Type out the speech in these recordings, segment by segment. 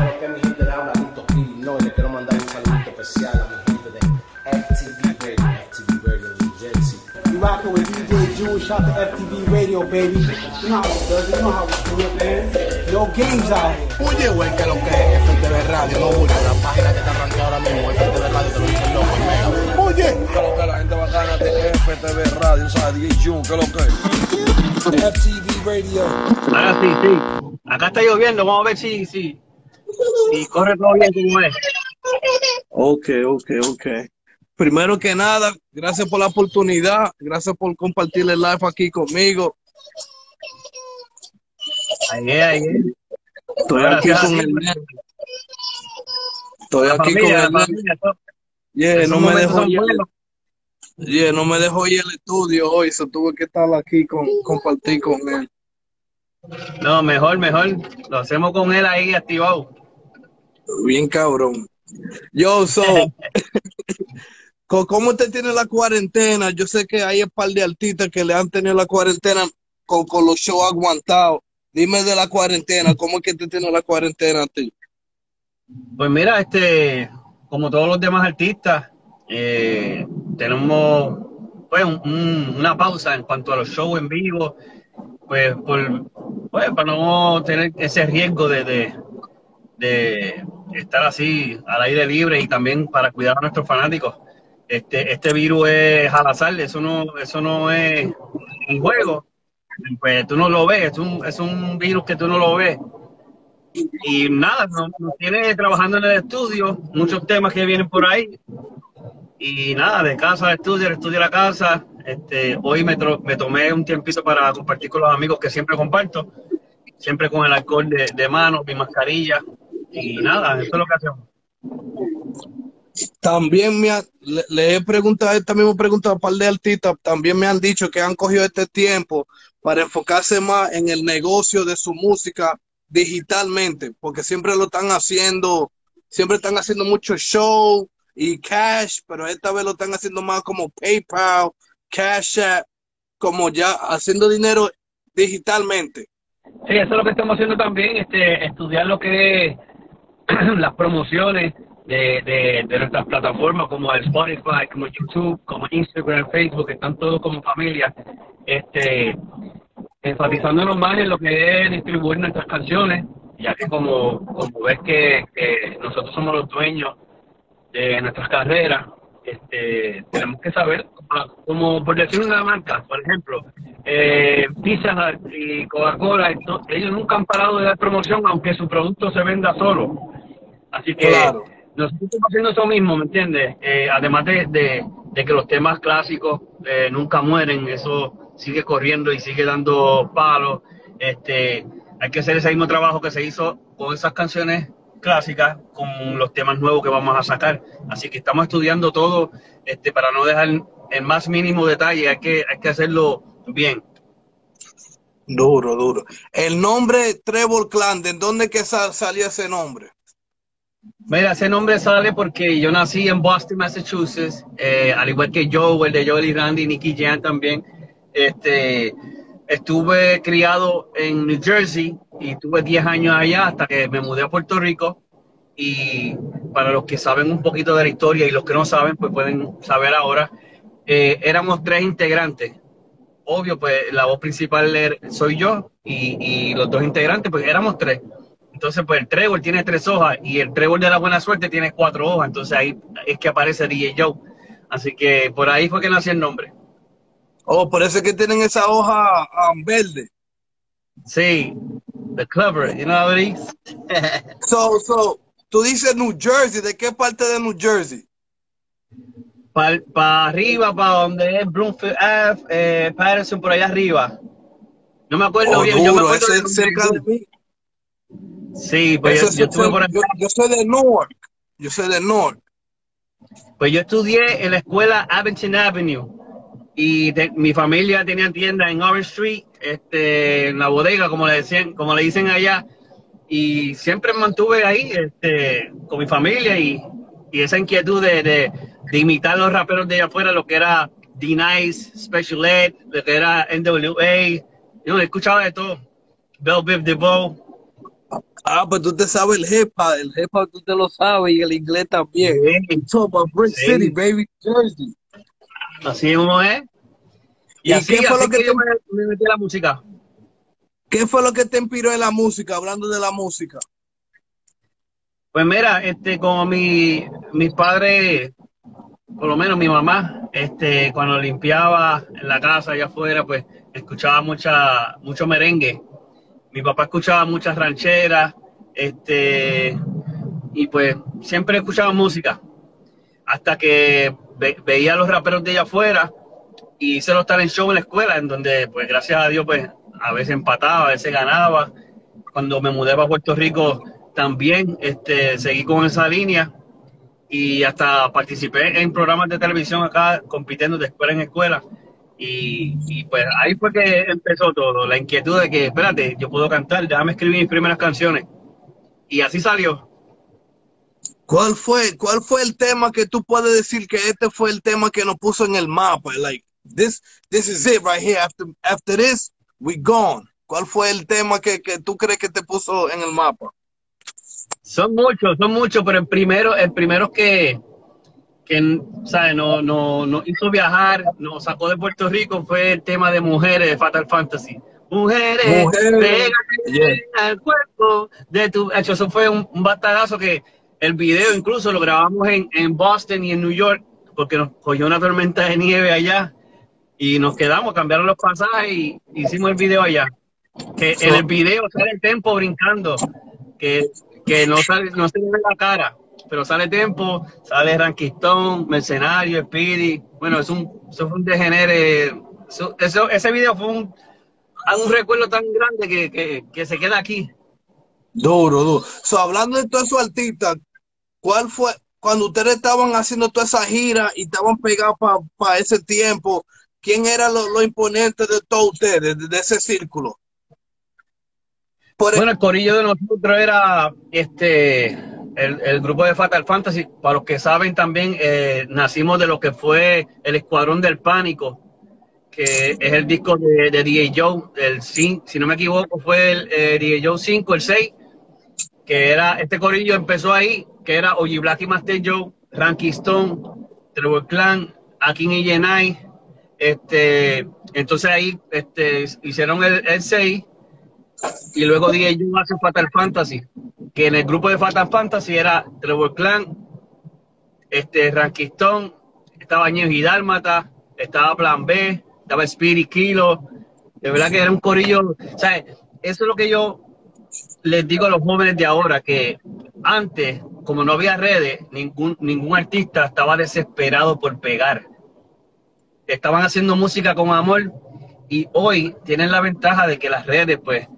Pero que mi gente de habla Lito No, y le quiero mandar un saludito especial a mi gente de FTV Radio, FTV Radio New Jersey. You rockin' with DJ Jewish out to FTV Radio, baby. You know how it does you know how we do it, man. No games out here. Oye, güey, que lo que es FTV Radio, no la página que te arranqué ahora mismo, FTV Radio, te lo dice el loco, mega. Oye, que lo que la gente bacana de FTV Radio, ¿sabes? DJ Jun, que lo que FTV Radio. Ahora sí, sí. Acá está lloviendo, vamos a ver si, si, si corre todo bien como es. Ok, ok, ok. Primero que nada, gracias por la oportunidad, gracias por compartir el live aquí conmigo. Ahí ahí es. Estoy aquí con el. Estoy La aquí familia, con el. Yeah, no me dejó ir, yeah, no me dejó ir al estudio hoy, so tuve que estar aquí con compartir con él. No, mejor, mejor. Lo hacemos con él ahí activado. Bien cabrón. Yo, so, ¿cómo usted tiene la cuarentena? Yo sé que hay un par de artistas que le han tenido la cuarentena con, con los shows aguantados. Dime de la cuarentena, ¿cómo es que te tiene la cuarentena a ti? Pues mira, este, como todos los demás artistas, eh, tenemos pues, un- un- una pausa en cuanto a los shows en vivo, pues, por, pues para no tener ese riesgo de, de, de estar así al aire libre y también para cuidar a nuestros fanáticos. Este, este virus es al azar, eso no, eso no es un juego. Pues tú no lo ves, es un, es un virus que tú no lo ves. Y nada, nos, nos tiene trabajando en el estudio, muchos temas que vienen por ahí. Y nada, de casa al estudio, del estudio a la casa. Este, hoy me, me tomé un tiempito para compartir con los amigos que siempre comparto, siempre con el alcohol de, de mano, mi mascarilla. Y nada, eso es lo que hacemos. También me ha- le, le he preguntado, esta misma pregunta a un par de artistas, también me han dicho que han cogido este tiempo para enfocarse más en el negocio de su música digitalmente, porque siempre lo están haciendo, siempre están haciendo mucho show y cash, pero esta vez lo están haciendo más como PayPal, Cash App, como ya haciendo dinero digitalmente. Sí, eso es lo que estamos haciendo también, este, estudiar lo que es las promociones de, de, de nuestras plataformas como el Spotify, como YouTube, como Instagram, Facebook, están todos como familia, este, enfatizándonos más en lo que es distribuir nuestras canciones, ya que como, como ves que, nosotros somos los dueños de nuestras carreras, este, tenemos que saber, como, por decir una marca, por ejemplo, eh, Pizza Hut y Coca-Cola, ellos nunca han parado de dar promoción aunque su producto se venda solo. Así que Claro. nosotros estamos haciendo eso mismo, ¿me entiendes? Eh, además de, de- de que los temas clásicos eh, nunca mueren, eso sigue corriendo y sigue dando palos. Este, hay que hacer ese mismo trabajo que se hizo con esas canciones clásicas, con los temas nuevos que vamos a sacar. Así que estamos estudiando todo este, para no dejar el más mínimo detalle, hay que, hay que hacerlo bien. Duro, duro. El nombre Trevor Clan, ¿de dónde que sa- salió ese nombre? Mira, ese nombre sale porque yo nací en Boston, Massachusetts, eh, al igual que Joe, el de Joel y Randy, Nicky Jam también. Este, estuve criado en New Jersey y tuve 10 años allá hasta que me mudé a Puerto Rico. Y para los que saben un poquito de la historia y los que no saben, pues pueden saber ahora. Eh, éramos tres integrantes. Obvio, pues la voz principal er- soy yo y los dos integrantes, pues éramos tres. Entonces, pues el trébol tiene tres hojas y el trébol de la buena suerte tiene cuatro hojas. Entonces ahí es que aparece DJ Joe. Así que por ahí fue que nació el nombre. Oh, por eso es que tienen esa hoja um, verde. Sí, the clever, you know what it is? So, so, tú dices New Jersey, ¿de qué parte de New Jersey? Para arriba, para donde es Bloomfield Ave, eh, Patterson, por allá arriba. No me acuerdo Oh, bien. yo me acuerdo ese de es cerca de mí. Sí, pues yo, yo estuve cerca- por yo, yo soy de Newark. Yo soy de Newark. Pues yo estudié en la escuela Abington Avenue y de- mi familia tenía tienda en Orange Street, este, en la bodega, como le decían, como le dicen allá, y siempre me mantuve ahí, este, con mi familia y, y esa inquietud de, de, de imitar los raperos de allá afuera, lo que era D-Nice, Special Ed, lo que era NWA, yo escuchaba de todo, Bell Biv DeVoe, Ah, pues tú te sabes el jepa, el jepa tú te lo sabes y el inglés también. Sí. About Brick Sí. City, baby, Jersey. Así uno es. Y, ¿Y así, qué fue así lo que que yo te- me, me metí a la música. ¿Qué fue lo que te inspiró en la música, hablando de la música? Pues mira, este, como mi, mis padres, por lo menos mi mamá, este, cuando limpiaba en la casa allá afuera, pues escuchaba mucha, mucho merengue. Mi papá escuchaba muchas rancheras, este, y pues siempre escuchaba música. Hasta que ve- veía a los raperos de allá afuera y hice los talent show en la escuela, en donde, pues gracias a Dios, pues a veces empataba, a veces ganaba. Cuando me mudé para Puerto Rico, también este, seguí con esa línea y hasta participé en programas de televisión acá, compitiendo de escuela en escuela. Y, y, pues ahí fue que empezó todo, la inquietud de que, espérate, yo puedo cantar, déjame escribir mis primeras canciones. Y así salió. ¿Cuál fue, cuál fue el tema que tú puedes decir que este fue el tema que nos puso en el mapa? Like, this, this is it right here. After, after this, we gone. ¿Cuál fue el tema que, que tú crees que te puso en el mapa? Son muchos, son muchos, pero el primero, el primero que, que ¿sabes? No, no, nos hizo viajar, nos sacó de Puerto Rico fue el tema de mujeres de Fatal Fantasy. Mujeres, Mujeres. pégate Yeah. al cuerpo de tu. Hecho, eso fue un, un que el video incluso lo grabamos en, en Boston y en New York, porque nos cogió una tormenta de nieve allá y nos quedamos, cambiaron los pasajes y hicimos el video allá. Que en el video sale el tempo brincando, que, que no sale, no se le ve la cara, pero sale tempo, sale Ranquistón, Mercenario, Speedy. Bueno, es un, eso fue un degenere. Eso, eso- ese video fue un, un recuerdo tan grande que, que, que se queda aquí. Duro, duro. So, hablando de todos esos artistas, ¿cuál fue cuando ustedes estaban haciendo toda esa gira y estaban pegados para ese tiempo? ¿Quién era lo, lo imponente de todos ustedes, de, de ese círculo? Por Bueno, el corillo de nosotros era este el, el grupo de Fatal Fantasy. Para los que saben también, eh, nacimos de lo que fue el Escuadrón del Pánico, que es el disco de, de DJ Joe, el si no me equivoco, fue el eh, Joe 5, el 6, que era, este corillo empezó ahí, que era Oji Black y Master Joe, Ranky Stone, Trevor Clan, Akin y Yenai, este, entonces ahí este, hicieron el, el 6 y luego DJ Joe hace Fatal Fantasy, que en el grupo de Fatal Fantasy era Trevor Clan, este, Rankistón, estaba Ñejo y estaba Plan B, estaba Spirit Kilo, de verdad que era un corillo, o eso es lo que yo les digo a los jóvenes de ahora, que antes, como no había redes, ningún, ningún artista estaba desesperado por pegar. Estaban haciendo música con amor y hoy tienen la ventaja de que las redes, pues,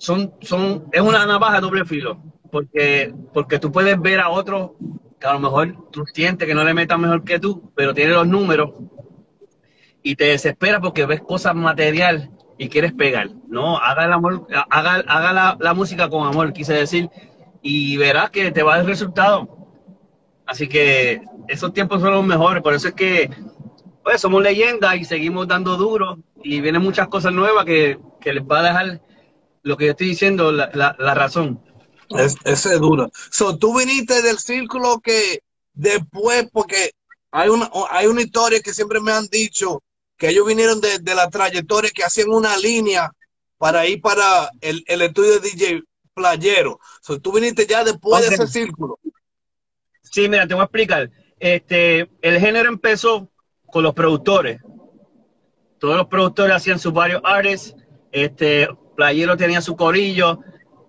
son, son, es una navaja de doble filo, porque, porque tú puedes ver a otros que a lo mejor tú sientes que no le metan mejor que tú, pero tiene los números y te desespera porque ves cosas material y quieres pegar. No, haga el amor, haga, haga la, la música con amor, quise decir, y verás que te va dar resultado. Así que esos tiempos son los mejores, por eso es que pues somos leyendas y seguimos dando duro y vienen muchas cosas nuevas que, que les va a dejar lo que yo estoy diciendo, la, la, la razón. Es, ese es duro. So, tú viniste del círculo que después, porque hay una, hay una historia que siempre me han dicho que ellos vinieron de, de la trayectoria que hacían una línea para ir para el, el estudio de DJ Playero. So, tú viniste ya después de ese círculo. Sí, mira, te voy a explicar. Este, el género empezó con los productores. Todos los productores hacían sus varios artists. Este, Playero tenía su corillo.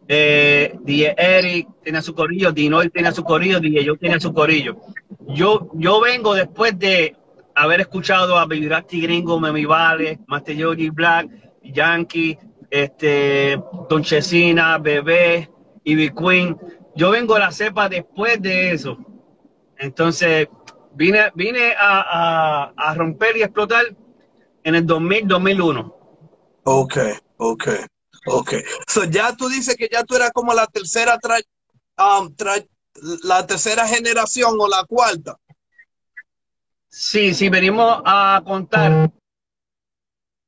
Eh, Eric tenía su corillo. Dinoy tenía su corillo. DJ Joe tenía su corillo. Yo, yo vengo después de haber escuchado a Rasty Gringo, Memi Vale, Master Yogi Black, Yankee, este, Don Chesina, Bebé, Ivy Queen. Yo vengo a la cepa después de eso. Entonces, vine, vine a, a- a romper y explotar en el 2000, 2001. Ok, ok, ok. So, ya tú dices que ya tú eras como la tercera tra- um, tra- la tercera generación o la cuarta. Sí, sí, venimos a contar.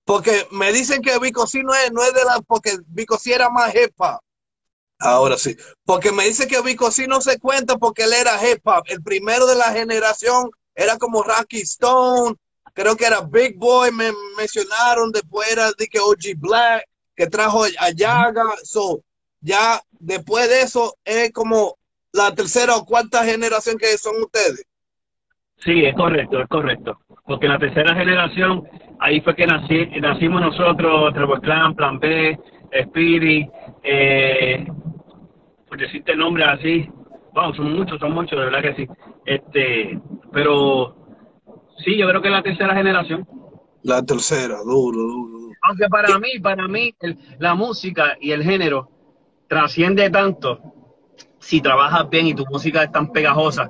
Porque me dicen que Vico sí no es, no es de la, porque Vico sí era más jefa. Ahora sí. Porque me dice que Vico sí no se cuenta porque él era hip hop. El primero de la generación era como Rocky Stone. Creo que era Big Boy, me mencionaron. Después era de que OG Black, que trajo a Yaga. So, ya después de eso es como la tercera o cuarta generación que son ustedes. Sí, es correcto, es correcto. Porque la tercera generación, ahí fue que nací, nacimos nosotros, Trevor Clan, Plan B, Spirit, eh, por decirte nombres así, vamos, son muchos, son muchos, de verdad que sí. Este, pero sí, yo creo que es la tercera generación. La tercera, duro, duro. Aunque para mí, para mí, la música y el género trasciende tanto si trabajas bien y tu música es tan pegajosa.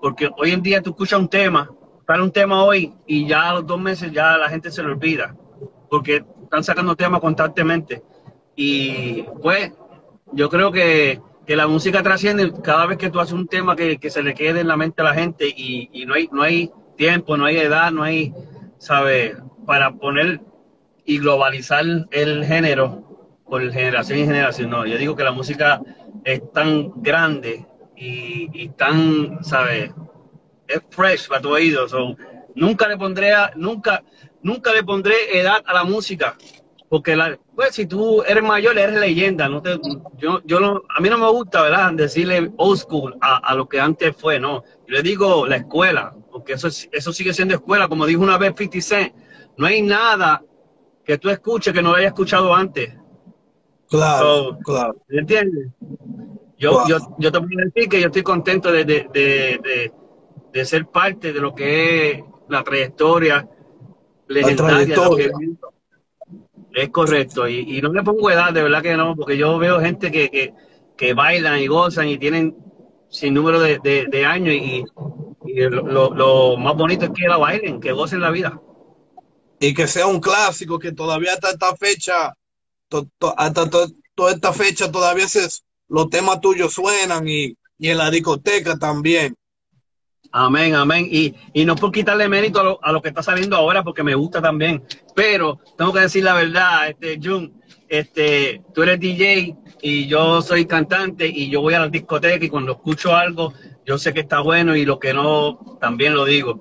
Porque hoy en día tú escuchas un tema, para un tema hoy y ya a los dos meses ya la gente se lo olvida. Porque están sacando temas constantemente. Y pues yo creo que, la música trasciende cada vez que tú haces un tema que, se le quede en la mente a la gente y, no, hay, no hay tiempo, no hay edad, no hay, ¿sabes? Para poner y globalizar el género por generación y generación. No, yo digo que la música es tan grande y, tan, ¿sabes? Es fresh para tu oído. nunca le pondré, nunca, nunca le pondré edad a la música porque la, pues si tú eres mayor eres leyenda no te, yo yo no, a mí no me gusta verdad decirle old school a, lo que antes fue no yo le digo la escuela porque eso eso sigue siendo escuela como dijo una vez 50 Cent no hay nada que tú escuches que no hayas escuchado antes. Claro claro. ¿entiendes? Yo, yo, yo te puedo decir que yo estoy contento de, de, de, de, ser parte de lo que es la trayectoria legendaria es correcto, y, no le pongo edad, de verdad que no, porque yo veo gente que, que, bailan y gozan y tienen sin número de, años y, lo, más bonito es que la bailen, que gocen la vida. Y que sea un clásico, que todavía hasta esta fecha, hasta toda esta fecha todavía se, los temas tuyos suenan y, y en la discoteca también. Amén, amén. Y, y no por quitarle mérito a lo, a lo, que está saliendo ahora, porque me gusta también. Pero tengo que decir la verdad, este, Jun, este, tú eres DJ y yo soy cantante y yo voy a la discoteca y cuando escucho algo, yo sé que está bueno y lo que no, también lo digo.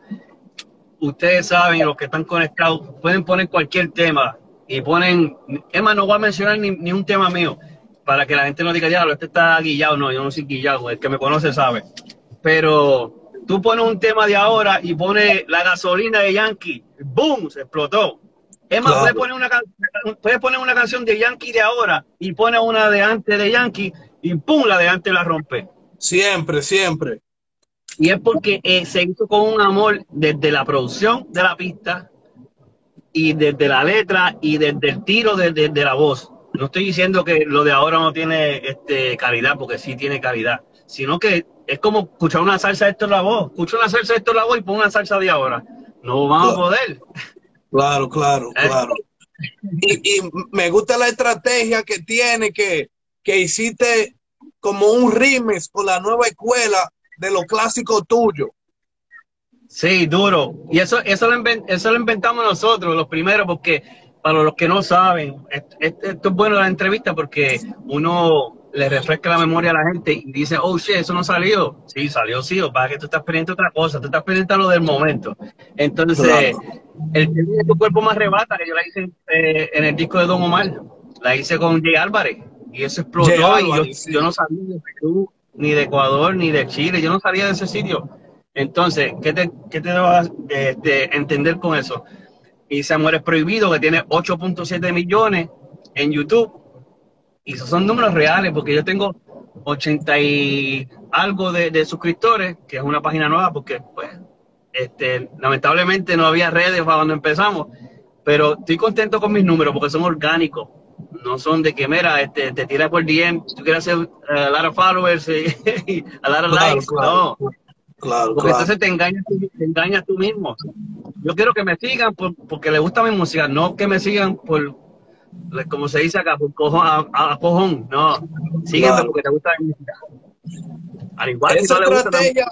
Ustedes saben, los que están conectados, pueden poner cualquier tema y ponen, es más, no voy a mencionar ni, ni un tema mío para que la gente no diga, ya, este está guillado. No, yo no soy guillado, el que me conoce sabe. Pero tú pones un tema de ahora y pones la gasolina de Yankee, ¡boom! Se explotó. Es más, puedes, poner una, puedes poner una canción de Yankee de ahora y pones una de antes de Yankee y ¡pum! La de antes la rompe. Siempre, siempre. Y es porque eh, se hizo con un amor desde la producción de la pista y desde la letra y desde el tiro de, de, la voz. No estoy diciendo que lo de ahora no tiene este, calidad, porque sí tiene calidad, sino que es como escuchar una salsa de esto la voz. Escucho una salsa de esto la voz y pongo una salsa de ahora. No vamos a poder. Claro, claro, ¿Eh? claro. Y, me gusta la estrategia que tiene, que, que hiciste como un rimes con la nueva escuela de lo clásico tuyo. Sí, duro. Y eso, eso, lo, eso lo inventamos nosotros, los primeros, porque para los que no saben, esto es bueno la entrevista porque uno le refresca la memoria a la gente y dice, oh shit, eso no salió. Sí, salió, sí, o para que tú estás pendiente otra cosa, tú estás pendiente a lo del momento. Entonces, el tema de tu cuerpo más rebata, que yo la hice eh, en el disco de Don Omar, la hice con Jay Álvarez y eso explotó. y yo, no sabía de Perú, ni de Ecuador, ni de Chile, yo no sabía de ese sitio. Entonces, ¿qué te, qué te vas entender con eso? Y se muere Prohibido, que tiene 8.7 millones en YouTube y esos son números reales, porque yo tengo 80 y algo de, suscriptores, que es una página nueva, porque pues, este, lamentablemente no había redes para cuando empezamos, pero estoy contento con mis números porque son orgánicos, no son de que, mira, este, te tiras por DM, tú quieres hacer eh, a lot of followers y, a lot of likes, no. Claro, porque entonces te engañas, te engañas tú mismo. Yo quiero que me sigan porque les gusta mi música, no que me sigan por como se dice acá, por cojón, a, cojón, no, sígueme porque te gusta la música. Al igual esa estrategia,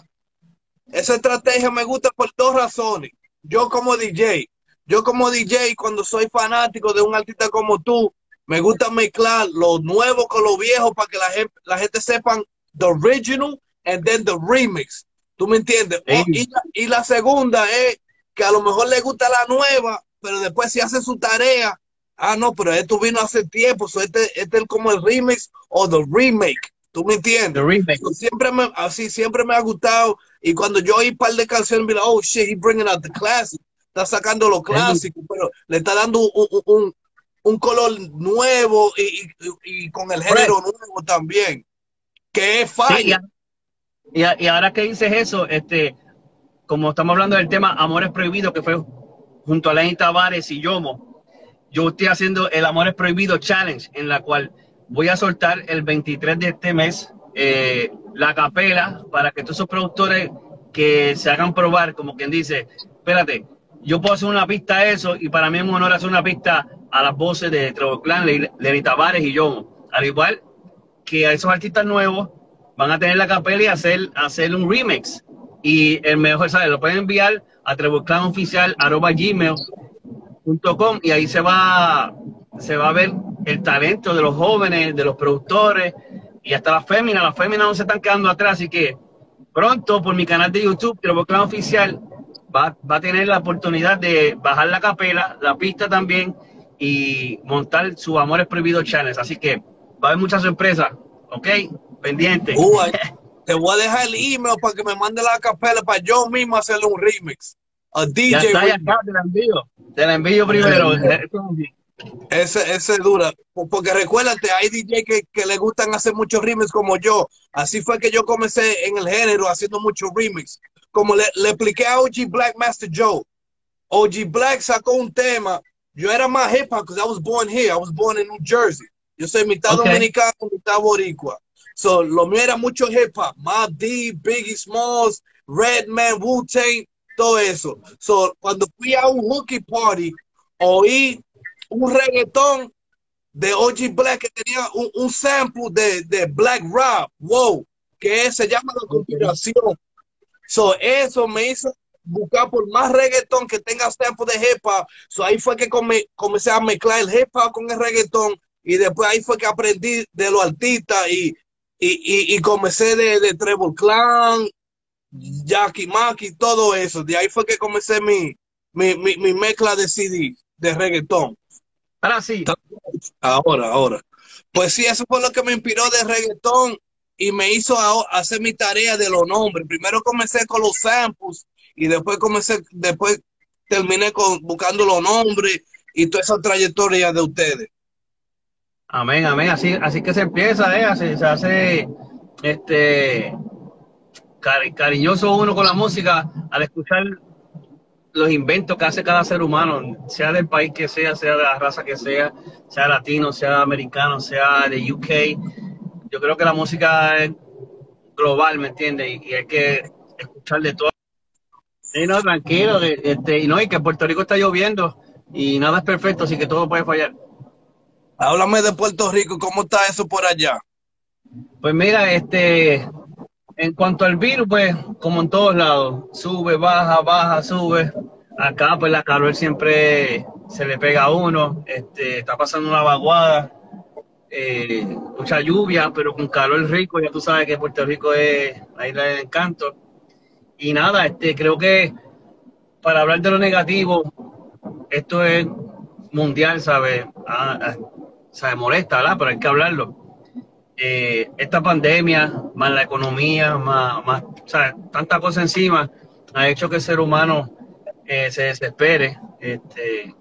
esa estrategia me gusta por dos razones. Yo como DJ, yo como DJ, cuando soy fanático de un artista como tú, me gusta mezclar lo nuevo con lo viejo para que la gente, la gente sepan the original and then the remix. ¿Tú me entiendes? Oh, y, la, y, la, segunda es que a lo mejor le gusta la nueva, pero después si hace su tarea, ah, no, pero esto vino hace tiempo, este, este es como el remix o the remake. ¿Tú me entiendes? The remake. siempre me, así siempre me ha gustado. Y cuando yo oí un par de canciones, me oh shit, he bringing out the classic. Está sacando lo clásico, pero le está dando un, un, un color nuevo y, y, y, con el género nuevo también. Que es falla. y, y, ahora que dices eso, este, como estamos hablando del tema Amores Prohibidos, que fue junto a Lenny Tavares y Yomo, yo estoy haciendo el Amores Prohibidos Challenge, en la cual voy a soltar el 23 de este mes eh, la capela para que todos esos productores que se hagan probar, como quien dice, espérate, yo puedo hacer una pista a eso y para mí es un honor hacer una pista a las voces de Trevor Clan, Lenny Tavares y Yomo. Al igual que a esos artistas nuevos van a tener la capela y hacer, hacer un remix y el mejor, ¿sabes? Lo pueden enviar a gmail.com y ahí se va, se va a ver el talento de los jóvenes, de los productores y hasta las féminas. Las féminas no se están quedando atrás, así que pronto por mi canal de YouTube, Treboclan Oficial, va, va a tener la oportunidad de bajar la capela, la pista también y montar su Amores Prohibidos Channels. Así que va a haber muchas sorpresas, ¿ok? Pendiente. Uh, te voy a dejar el email para que me mande la capela para yo mismo hacerle un remix. A DJ. Ya está, ya está, te la envío. Te la envío primero. Ese, ese dura, porque recuérdate, hay DJ que, que, le gustan hacer muchos remix como yo. Así fue que yo comencé en el género haciendo muchos remix. Como le, le expliqué a OG Black Master Joe. OG Black sacó un tema. Yo era más hip hop because I was born here. I was born in New Jersey. Yo soy mitad okay. dominicano, mitad boricua. So, lo mío era mucho hip hop, Mob D, Biggie Smalls, Redman, Wu Tang, todo eso. So, cuando fui a un hooky party, oí un reggaetón de OG Black que tenía un, un sample de, de, Black Rap, wow, que se llama la conspiración. So, eso me hizo buscar por más reggaetón que tenga sample de hip hop. So, ahí fue que come, comencé a mezclar el hip hop con el reggaetón y después ahí fue que aprendí de los artistas y y, y, y comencé de, de Trevor Clan, Jackie Maki, todo eso. De ahí fue que comencé mi, mi, mi, mi mezcla de CD, de reggaetón. Ahora sí. Ahora, ahora. Pues sí, eso fue lo que me inspiró de reggaetón y me hizo hacer mi tarea de los nombres. Primero comencé con los samples y después comencé, después terminé con, buscando los nombres y toda esa trayectoria de ustedes. Amén, amén. Así, así que se empieza, ¿eh? Así, se hace este cariñoso uno con la música al escuchar los inventos que hace cada ser humano, sea del país que sea, sea de la raza que sea, sea latino, sea americano, sea de UK. Yo creo que la música es global, ¿me entiendes? Y, y, hay que escuchar de todo. Sí, no, tranquilo, este, y no, y que Puerto Rico está lloviendo y nada es perfecto, así que todo puede fallar. Háblame de Puerto Rico, ¿cómo está eso por allá? Pues mira, este, en cuanto al virus, pues como en todos lados, sube, baja, baja, sube. Acá pues la calor siempre se le pega a uno, este, está pasando una vaguada, eh, mucha lluvia, pero con calor rico, ya tú sabes que Puerto Rico es la isla del encanto. Y nada, este, creo que para hablar de lo negativo, esto es mundial, ¿sabes? Ah, ah se molesta, ¿verdad? Pero hay que hablarlo. Eh, esta pandemia, más la economía, más, más sea, tanta cosa encima, ha hecho que el ser humano eh, se desespere. Este,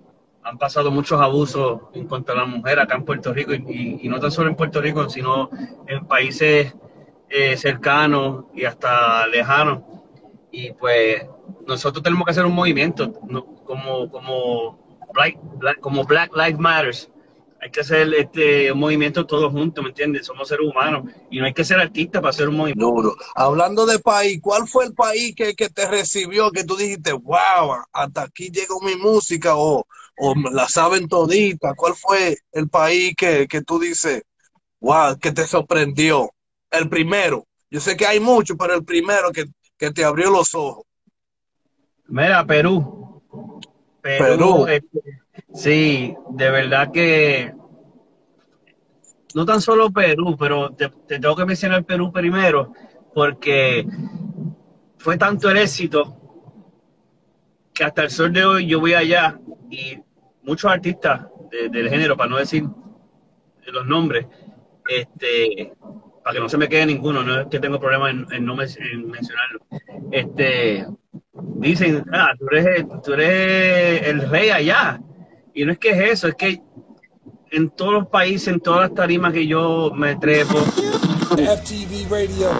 han pasado muchos abusos en contra de la mujer acá en Puerto Rico y, no tan solo en Puerto Rico, sino en países eh, cercanos y hasta lejanos. Y pues nosotros tenemos que hacer un movimiento como, como, Black, Black, como Black Lives Matters hay que hacer este movimiento todos juntos, ¿me entiendes? Somos seres humanos y no hay que ser artista para hacer un movimiento. Duro. Hablando de país, ¿cuál fue el país que, que te recibió, que tú dijiste, wow, hasta aquí llegó mi música o, o la saben todita? ¿Cuál fue el país que, que tú dices, wow, que te sorprendió? El primero. Yo sé que hay muchos, pero el primero que, que te abrió los ojos. Mira, Perú. Perú. Perú. Este, Sí, de verdad que no tan solo Perú, pero te, tengo que mencionar Perú primero, porque fue tanto el éxito que hasta el sol de hoy yo voy allá y muchos artistas del género, para no decir los nombres, este, para que no se me quede ninguno, no es que tengo problema en, no mencionarlo, este, dicen, ah, tú eres, tú eres el rey allá. Y no es que es eso, es que en todos los países, en todas las tarimas que yo me trepo. FTV Radio.